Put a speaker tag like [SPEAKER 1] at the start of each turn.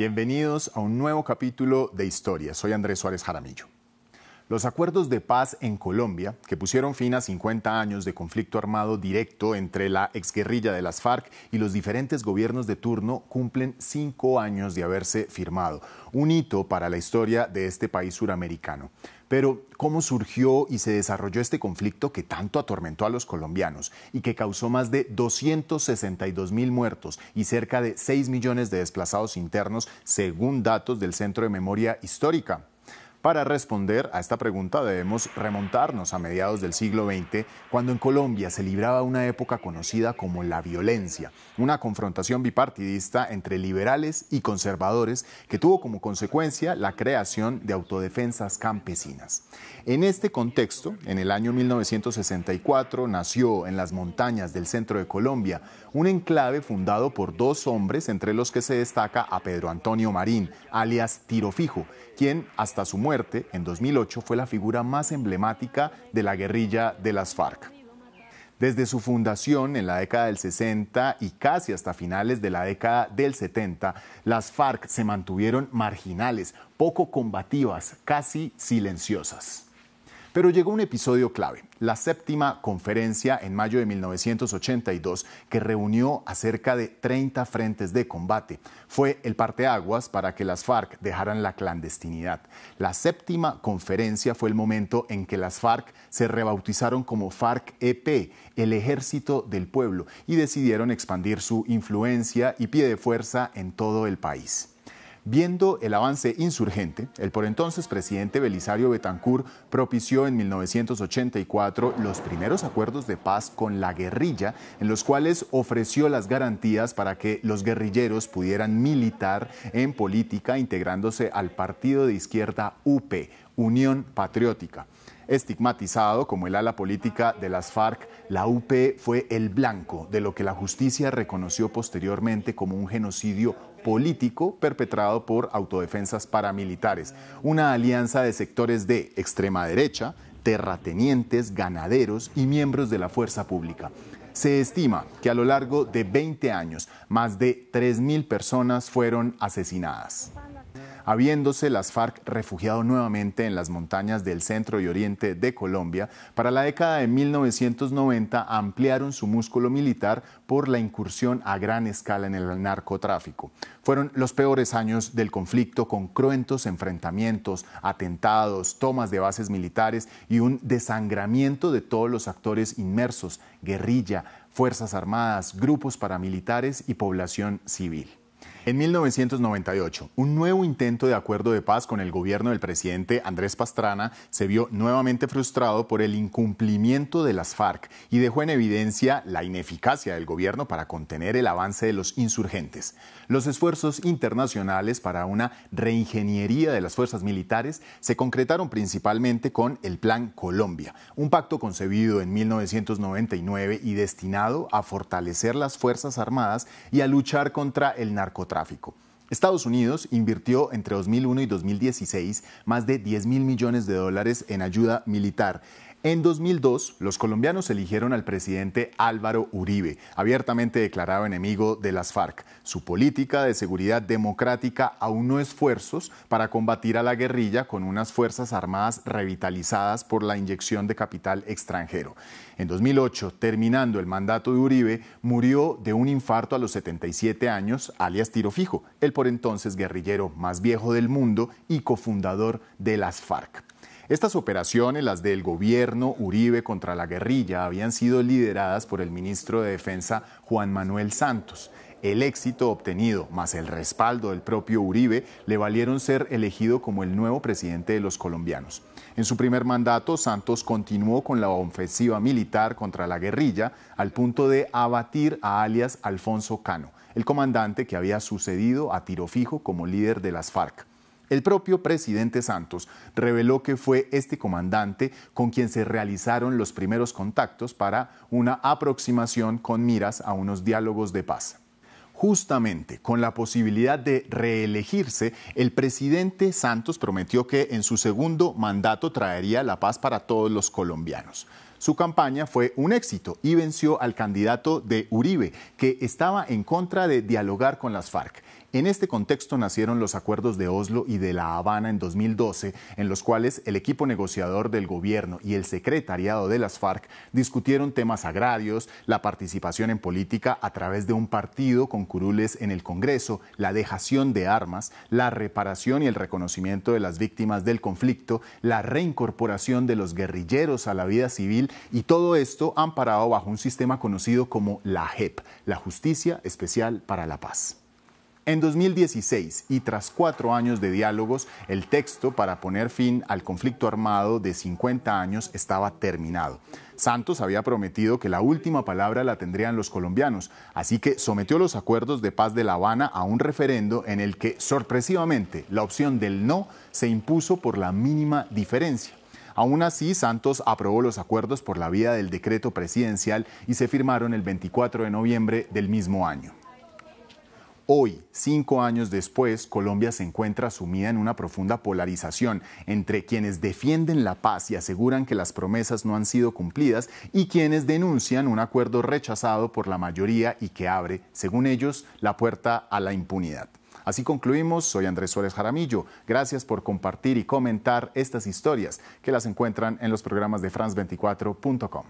[SPEAKER 1] Bienvenidos a un nuevo capítulo de Historia. Soy Andrés Suárez Jaramillo. Los acuerdos de paz en Colombia, que pusieron fin a 50 años de conflicto armado directo entre la exguerrilla de las FARC y los diferentes gobiernos de turno, cumplen cinco años de haberse firmado, un hito para la historia de este país suramericano. Pero, ¿cómo surgió y se desarrolló este conflicto que tanto atormentó a los colombianos y que causó más de 262 mil muertos y cerca de 6 millones de desplazados internos, según datos del Centro de Memoria Histórica? Para responder a esta pregunta debemos remontarnos a mediados del siglo XX, cuando en Colombia se libraba una época conocida como la violencia, una confrontación bipartidista entre liberales y conservadores que tuvo como consecuencia la creación de autodefensas campesinas. En este contexto, en el año 1964 nació en las montañas del centro de Colombia un enclave fundado por dos hombres, entre los que se destaca a Pedro Antonio Marín, alias Tiro Fijo, quien hasta su muerte en 2008 fue la figura más emblemática de la guerrilla de las FARC. Desde su fundación en la década del 60 y casi hasta finales de la década del 70, las FARC se mantuvieron marginales, poco combativas, casi silenciosas. Pero llegó un episodio clave, la séptima conferencia en mayo de 1982 que reunió a cerca de 30 frentes de combate. Fue el parteaguas para que las FARC dejaran la clandestinidad. La séptima conferencia fue el momento en que las FARC se rebautizaron como FARC-EP, el ejército del pueblo, y decidieron expandir su influencia y pie de fuerza en todo el país. Viendo el avance insurgente, el por entonces presidente Belisario Betancourt propició en 1984 los primeros acuerdos de paz con la guerrilla, en los cuales ofreció las garantías para que los guerrilleros pudieran militar en política integrándose al partido de izquierda UP, Unión Patriótica. Estigmatizado como el ala política de las FARC, la UP fue el blanco de lo que la justicia reconoció posteriormente como un genocidio político perpetrado por autodefensas paramilitares, una alianza de sectores de extrema derecha, terratenientes, ganaderos y miembros de la fuerza pública. Se estima que a lo largo de 20 años más de 3.000 personas fueron asesinadas habiéndose las FARC refugiado nuevamente en las montañas del centro y oriente de Colombia, para la década de 1990 ampliaron su músculo militar por la incursión a gran escala en el narcotráfico. Fueron los peores años del conflicto con cruentos enfrentamientos, atentados, tomas de bases militares y un desangramiento de todos los actores inmersos, guerrilla, Fuerzas Armadas, grupos paramilitares y población civil. En 1998, un nuevo intento de acuerdo de paz con el gobierno del presidente Andrés Pastrana se vio nuevamente frustrado por el incumplimiento de las FARC y dejó en evidencia la ineficacia del gobierno para contener el avance de los insurgentes. Los esfuerzos internacionales para una reingeniería de las fuerzas militares se concretaron principalmente con el Plan Colombia, un pacto concebido en 1999 y destinado a fortalecer las Fuerzas Armadas y a luchar contra el narcotráfico tráfico. Estados Unidos invirtió entre 2001 y 2016 más de 10 mil millones de dólares en ayuda militar. En 2002, los colombianos eligieron al presidente Álvaro Uribe, abiertamente declarado enemigo de las FARC. Su política de seguridad democrática aunó esfuerzos para combatir a la guerrilla con unas fuerzas armadas revitalizadas por la inyección de capital extranjero. En 2008, terminando el mandato de Uribe, murió de un infarto a los 77 años, alias Tiro Fijo, el por entonces guerrillero más viejo del mundo y cofundador de las FARC. Estas operaciones, las del gobierno Uribe contra la guerrilla, habían sido lideradas por el ministro de Defensa Juan Manuel Santos. El éxito obtenido, más el respaldo del propio Uribe, le valieron ser elegido como el nuevo presidente de los colombianos. En su primer mandato, Santos continuó con la ofensiva militar contra la guerrilla al punto de abatir a alias Alfonso Cano, el comandante que había sucedido a Tiro Fijo como líder de las FARC. El propio presidente Santos reveló que fue este comandante con quien se realizaron los primeros contactos para una aproximación con miras a unos diálogos de paz. Justamente con la posibilidad de reelegirse, el presidente Santos prometió que en su segundo mandato traería la paz para todos los colombianos. Su campaña fue un éxito y venció al candidato de Uribe, que estaba en contra de dialogar con las FARC. En este contexto nacieron los acuerdos de Oslo y de La Habana en 2012, en los cuales el equipo negociador del gobierno y el secretariado de las FARC discutieron temas agrarios, la participación en política a través de un partido con curules en el Congreso, la dejación de armas, la reparación y el reconocimiento de las víctimas del conflicto, la reincorporación de los guerrilleros a la vida civil y todo esto amparado bajo un sistema conocido como la JEP, la Justicia Especial para la Paz. En 2016, y tras cuatro años de diálogos, el texto para poner fin al conflicto armado de 50 años estaba terminado. Santos había prometido que la última palabra la tendrían los colombianos, así que sometió los acuerdos de paz de La Habana a un referendo en el que, sorpresivamente, la opción del no se impuso por la mínima diferencia. Aún así, Santos aprobó los acuerdos por la vía del decreto presidencial y se firmaron el 24 de noviembre del mismo año. Hoy, cinco años después, Colombia se encuentra sumida en una profunda polarización entre quienes defienden la paz y aseguran que las promesas no han sido cumplidas y quienes denuncian un acuerdo rechazado por la mayoría y que abre, según ellos, la puerta a la impunidad. Así concluimos, soy Andrés Suárez Jaramillo. Gracias por compartir y comentar estas historias que las encuentran en los programas de France24.com.